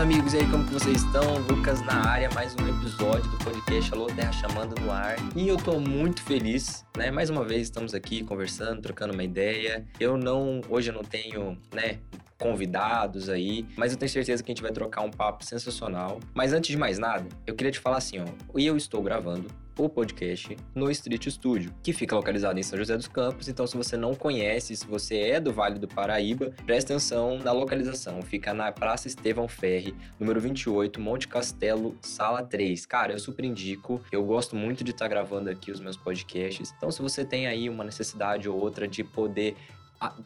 Amigos, e aí, como que vocês estão? Lucas na área, mais um episódio do podcast Alô Terra Chamando no ar. E eu tô muito feliz, né? Mais uma vez estamos aqui conversando, trocando uma ideia. Eu não, hoje eu não tenho, né, convidados aí, mas eu tenho certeza que a gente vai trocar um papo sensacional. Mas antes de mais nada, eu queria te falar assim, ó, eu estou gravando o podcast no Street Studio, que fica localizado em São José dos Campos. Então, se você não conhece, se você é do Vale do Paraíba, preste atenção na localização. Fica na Praça Estevão Ferri, número 28, Monte Castelo, sala 3. Cara, eu super indico. Eu gosto muito de estar tá gravando aqui os meus podcasts. Então, se você tem aí uma necessidade ou outra de poder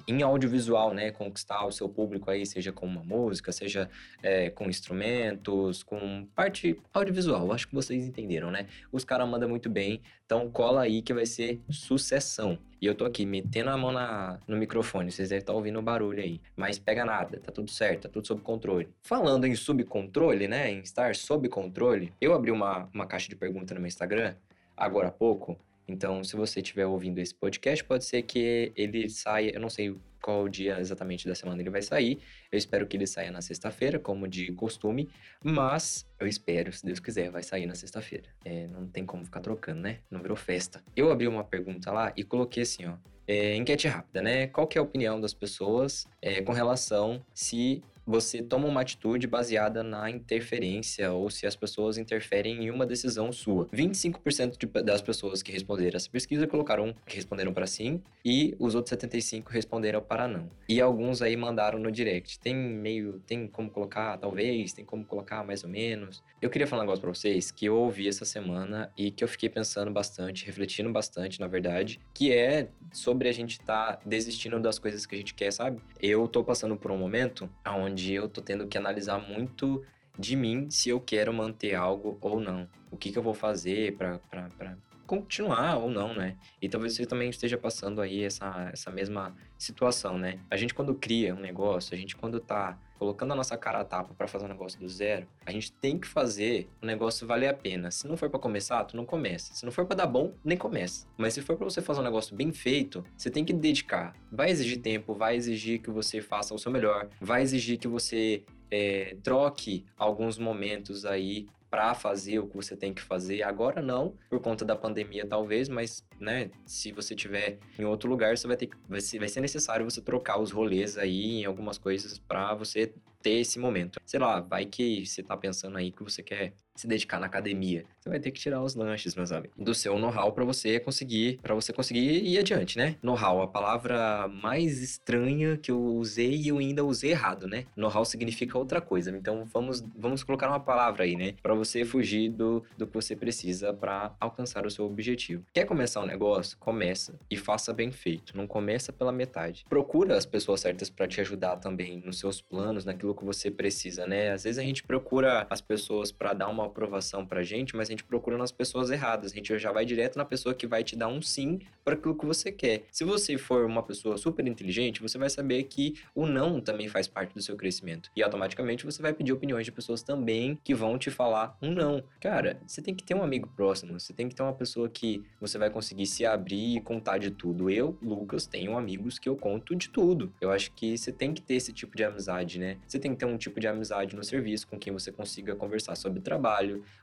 em audiovisual, né, conquistar o seu público aí, seja com uma música, seja é, com instrumentos, com parte audiovisual. Acho que vocês entenderam, né? Os caras mandam muito bem, então cola aí que vai ser sucessão. E eu tô aqui metendo a mão na, no microfone, vocês devem estar ouvindo o barulho aí. Mas pega nada, tá tudo certo, tá tudo sob controle. Falando em subcontrole, né, em estar sob controle, eu abri uma, uma caixa de pergunta no meu Instagram, agora há pouco, então, se você estiver ouvindo esse podcast, pode ser que ele saia, eu não sei qual dia exatamente da semana ele vai sair. Eu espero que ele saia na sexta-feira, como de costume, mas eu espero, se Deus quiser, vai sair na sexta-feira. É, não tem como ficar trocando, né? Não virou festa. Eu abri uma pergunta lá e coloquei assim, ó. É, enquete rápida, né? Qual é a opinião das pessoas é, com relação se você toma uma atitude baseada na interferência ou se as pessoas interferem em uma decisão sua. 25% de, das pessoas que responderam essa pesquisa colocaram que responderam para sim e os outros 75 responderam para não. E alguns aí mandaram no direct. Tem meio, tem como colocar talvez, tem como colocar mais ou menos. Eu queria falar um negócio para vocês que eu ouvi essa semana e que eu fiquei pensando bastante, refletindo bastante, na verdade, que é sobre a gente estar tá desistindo das coisas que a gente quer, sabe? Eu tô passando por um momento onde onde eu tô tendo que analisar muito de mim se eu quero manter algo ou não. O que, que eu vou fazer para continuar ou não, né? E talvez você também esteja passando aí essa, essa mesma situação, né? A gente quando cria um negócio, a gente quando tá colocando a nossa cara a tapa para fazer um negócio do zero, a gente tem que fazer o negócio valer a pena. Se não for para começar, tu não começa. Se não for para dar bom, nem começa. Mas se for para você fazer um negócio bem feito, você tem que dedicar. Vai exigir tempo, vai exigir que você faça o seu melhor, vai exigir que você é, troque alguns momentos aí para fazer o que você tem que fazer. Agora não, por conta da pandemia talvez, mas né, se você tiver em outro lugar, você vai ter vai ser, vai ser necessário você trocar os rolês aí em algumas coisas para você ter esse momento. Sei lá, vai que você tá pensando aí que você quer se dedicar na academia. Você vai ter que tirar os lanches, meus amigos, do seu know-how para você conseguir, para você conseguir ir adiante, né? Know-how, a palavra mais estranha que eu usei e eu ainda usei errado, né? Know-how significa outra coisa. Então vamos vamos colocar uma palavra aí, né, para você fugir do, do que você precisa para alcançar o seu objetivo. Quer começar um negócio? Começa e faça bem feito. Não começa pela metade. Procura as pessoas certas para te ajudar também nos seus planos, naquilo que você precisa, né? Às vezes a gente procura as pessoas para dar uma aprovação pra gente, mas a gente procura nas pessoas erradas. A gente já vai direto na pessoa que vai te dar um sim para aquilo que você quer. Se você for uma pessoa super inteligente, você vai saber que o não também faz parte do seu crescimento. E automaticamente você vai pedir opiniões de pessoas também que vão te falar um não. Cara, você tem que ter um amigo próximo, você tem que ter uma pessoa que você vai conseguir se abrir e contar de tudo. Eu, Lucas, tenho amigos que eu conto de tudo. Eu acho que você tem que ter esse tipo de amizade, né? Você tem que ter um tipo de amizade no serviço com quem você consiga conversar sobre trabalho.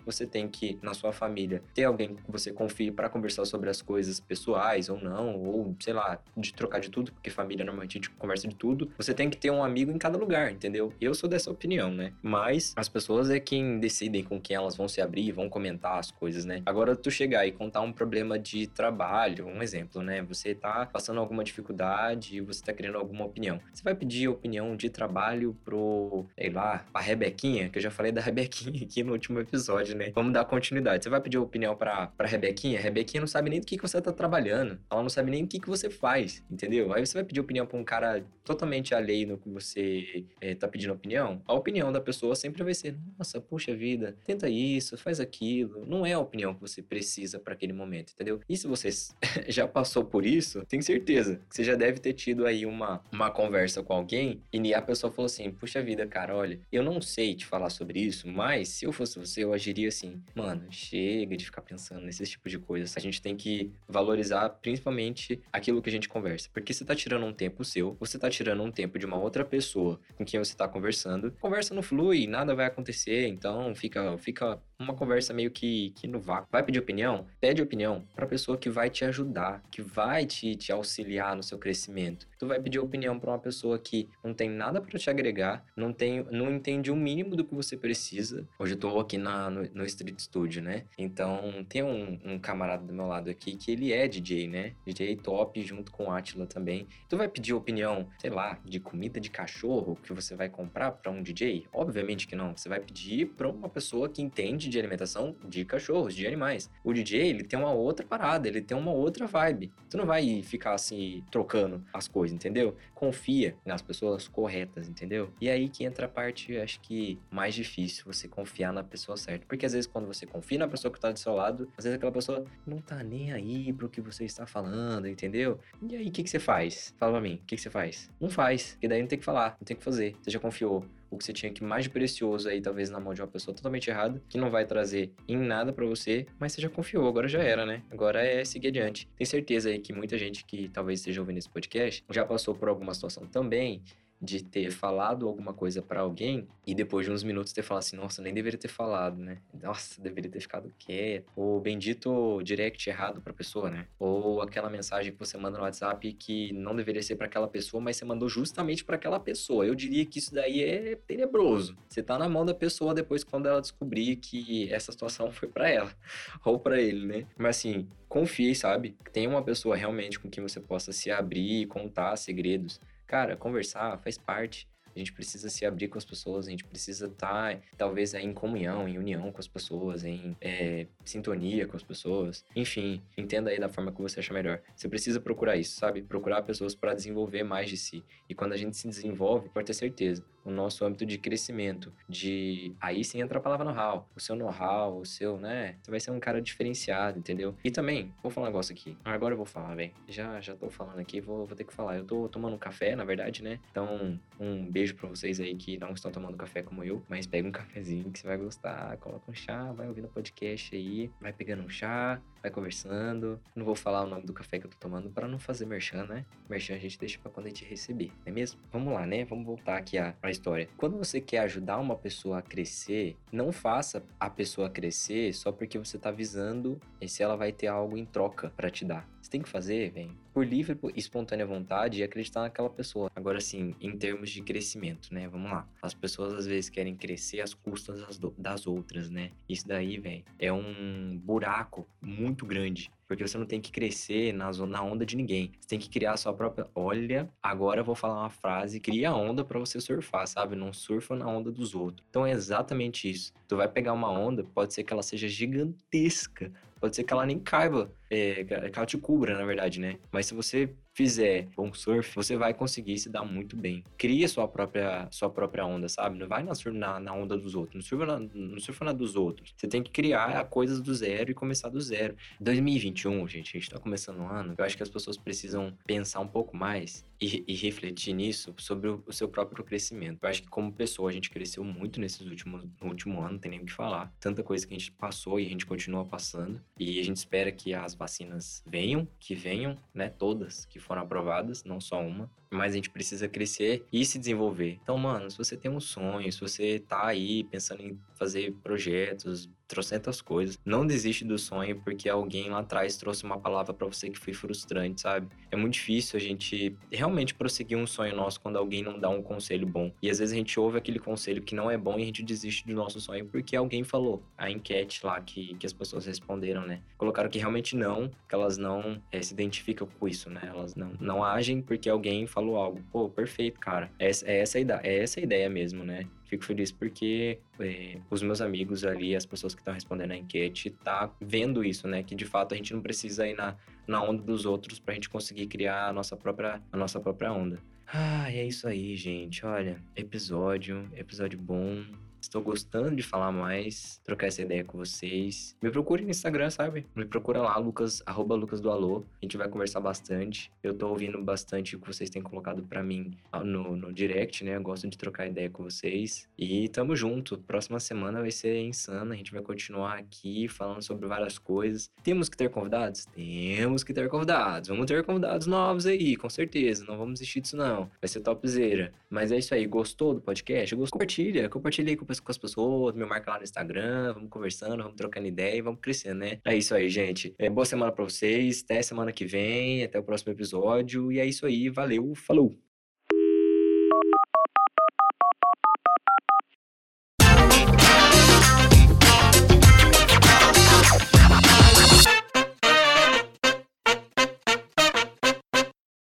Você tem que, na sua família, ter alguém que você confie para conversar sobre as coisas pessoais ou não, ou sei lá, de trocar de tudo, porque família normalmente a gente conversa de tudo. Você tem que ter um amigo em cada lugar, entendeu? Eu sou dessa opinião, né? Mas as pessoas é quem decidem com quem elas vão se abrir e vão comentar as coisas, né? Agora, tu chegar e contar um problema de trabalho, um exemplo, né? Você tá passando alguma dificuldade e você tá querendo alguma opinião. Você vai pedir opinião de trabalho pro sei lá, a Rebequinha, que eu já falei da Rebequinha aqui no último episódio, né? Vamos dar continuidade. Você vai pedir opinião pra, pra Rebequinha? A Rebequinha não sabe nem do que, que você tá trabalhando. Ela não sabe nem o que, que você faz, entendeu? Aí você vai pedir opinião pra um cara totalmente alheio no que você é, tá pedindo opinião. A opinião da pessoa sempre vai ser: nossa, puxa vida, tenta isso, faz aquilo. Não é a opinião que você precisa para aquele momento, entendeu? E se você já passou por isso, tenho certeza que você já deve ter tido aí uma, uma conversa com alguém e a pessoa falou assim: puxa vida, cara, olha, eu não sei te falar sobre isso, mas se eu fosse você, eu agiria assim, mano, chega de ficar pensando nesses tipos de coisas. A gente tem que valorizar principalmente aquilo que a gente conversa, porque você tá tirando um tempo seu, você tá tirando um tempo de uma outra pessoa com quem você tá conversando. Conversa não flui, nada vai acontecer, então fica, fica uma conversa meio que, que no vácuo. Vai pedir opinião? Pede opinião pra pessoa que vai te ajudar, que vai te, te auxiliar no seu crescimento. Tu vai pedir opinião para uma pessoa que não tem nada para te agregar, não tem, não entende o mínimo do que você precisa. Hoje eu tô aqui na, no, no Street Studio, né? Então tem um, um, camarada do meu lado aqui que ele é DJ, né? DJ top junto com Atila também. Tu vai pedir opinião, sei lá, de comida de cachorro que você vai comprar para um DJ? Obviamente que não. Você vai pedir para uma pessoa que entende de alimentação de cachorros, de animais. O DJ, ele tem uma outra parada, ele tem uma outra vibe. Tu não vai ficar assim trocando as coisas, entendeu? Confia nas pessoas corretas, entendeu? E aí que entra a parte, acho que mais difícil, você confiar na pessoa certa. Porque às vezes quando você confia na pessoa que tá do seu lado, às vezes aquela pessoa não tá nem aí pro que você está falando, entendeu? E aí o que, que você faz? Fala pra mim, o que, que você faz? Não faz, porque daí não tem que falar, não tem que fazer. Você já confiou o que você tinha que mais precioso aí, talvez na mão de uma pessoa totalmente errada, que não vai trazer em nada para você, mas você já confiou, agora já era, né? Agora é seguir adiante. Tem certeza aí que muita gente que talvez esteja ouvindo esse podcast já passou por alguma situação também de ter falado alguma coisa para alguém e depois de uns minutos ter falado assim, nossa, nem deveria ter falado, né? Nossa, deveria ter ficado quieto. Ou bendito direct errado pra pessoa, né? Ou aquela mensagem que você manda no WhatsApp que não deveria ser para aquela pessoa, mas você mandou justamente para aquela pessoa. Eu diria que isso daí é tenebroso. Você tá na mão da pessoa depois quando ela descobrir que essa situação foi para ela ou para ele, né? Mas assim, confie, sabe? Tem uma pessoa realmente com quem você possa se abrir e contar segredos cara, conversar faz parte. A gente precisa se abrir com as pessoas, a gente precisa estar, tá, talvez, em comunhão, em união com as pessoas, em é, sintonia com as pessoas. Enfim, entenda aí da forma que você acha melhor. Você precisa procurar isso, sabe? Procurar pessoas para desenvolver mais de si. E quando a gente se desenvolve, pode ter certeza, o nosso âmbito de crescimento, de aí sim entra a palavra know-how, o seu know-how, o seu, né? Você vai ser um cara diferenciado, entendeu? E também, vou falar um negócio aqui. Agora eu vou falar, velho. Já já tô falando aqui, vou, vou ter que falar. Eu tô tomando um café, na verdade, né? Então, um beijo para vocês aí que não estão tomando café como eu, mas pega um cafezinho que você vai gostar, coloca um chá, vai ouvindo o podcast aí, vai pegando um chá, vai conversando. Não vou falar o nome do café que eu tô tomando para não fazer merchan, né? Merchan a gente deixa para quando a gente receber, não é mesmo? Vamos lá, né? Vamos voltar aqui à, à história. Quando você quer ajudar uma pessoa a crescer, não faça a pessoa crescer só porque você tá visando se ela vai ter algo em troca para te dar. Você tem que fazer, vem, por livre e espontânea vontade e acreditar naquela pessoa. Agora, sim, em termos de crescimento, né? Vamos lá. As pessoas às vezes querem crescer às custas das, outras, né? Isso daí, velho, é um buraco muito grande porque você não tem que crescer na, na onda de ninguém. Você tem que criar a sua própria. Olha, agora eu vou falar uma frase: cria a onda para você surfar, sabe? Não surfa na onda dos outros. Então é exatamente isso. Tu vai pegar uma onda, pode ser que ela seja gigantesca, pode ser que ela nem caiba, é, que ela te cubra, na verdade, né? Mas se você fizer bom surf, você vai conseguir se dar muito bem. Cria sua própria, sua própria onda, sabe? Não vai na, na, na onda dos outros, não surfa, na, não surfa na dos outros. Você tem que criar coisas do zero e começar do zero. 2021, gente, a gente tá começando o ano, eu acho que as pessoas precisam pensar um pouco mais e, e refletir nisso sobre o, o, seu próprio crescimento. Eu acho que como pessoa a gente cresceu muito nesses últimos no último ano, não tem nem o que falar. Tanta coisa que a gente passou e a gente continua passando. E a gente espera que as vacinas venham, que venham, né, todas que foram aprovadas, não só uma. Mas a gente precisa crescer e se desenvolver. Então, mano, se você tem um sonho, se você tá aí pensando em fazer projetos, trocentas coisas. Não desiste do sonho porque alguém lá atrás trouxe uma palavra para você que foi frustrante, sabe? É muito difícil a gente realmente prosseguir um sonho nosso quando alguém não dá um conselho bom. E às vezes a gente ouve aquele conselho que não é bom e a gente desiste do nosso sonho porque alguém falou. A enquete lá que, que as pessoas responderam, né? Colocaram que realmente não, que elas não é, se identificam com isso, né? Elas não, não agem porque alguém falou algo. Pô, perfeito, cara. É, é essa a ideia, é essa a ideia mesmo, né? Fico feliz porque é, os meus amigos ali, as pessoas que estão respondendo a enquete, tá vendo isso, né? Que de fato a gente não precisa ir na, na onda dos outros para a gente conseguir criar a nossa própria, a nossa própria onda. Ah, é isso aí, gente. Olha, episódio, episódio bom. Estou gostando de falar mais, trocar essa ideia com vocês. Me procure no Instagram, sabe? Me procura lá, Lucas, arroba Lucas do Alô. A gente vai conversar bastante. Eu tô ouvindo bastante o que vocês têm colocado para mim no, no direct, né? Eu gosto de trocar ideia com vocês. E tamo junto. Próxima semana vai ser insana. A gente vai continuar aqui falando sobre várias coisas. Temos que ter convidados? Temos que ter convidados. Vamos ter convidados novos aí, com certeza. Não vamos desistir disso, não. Vai ser topzera. Mas é isso aí. Gostou do podcast? Gostou? Compartilha. Compartilha aí com, com as pessoas. Me marca lá no Instagram. Vamos conversando, vamos trocando ideia e vamos crescendo, né? É isso aí, gente. É, boa semana pra vocês. Até semana que vem. Até o próximo episódio. E é isso aí. Valeu. Falou.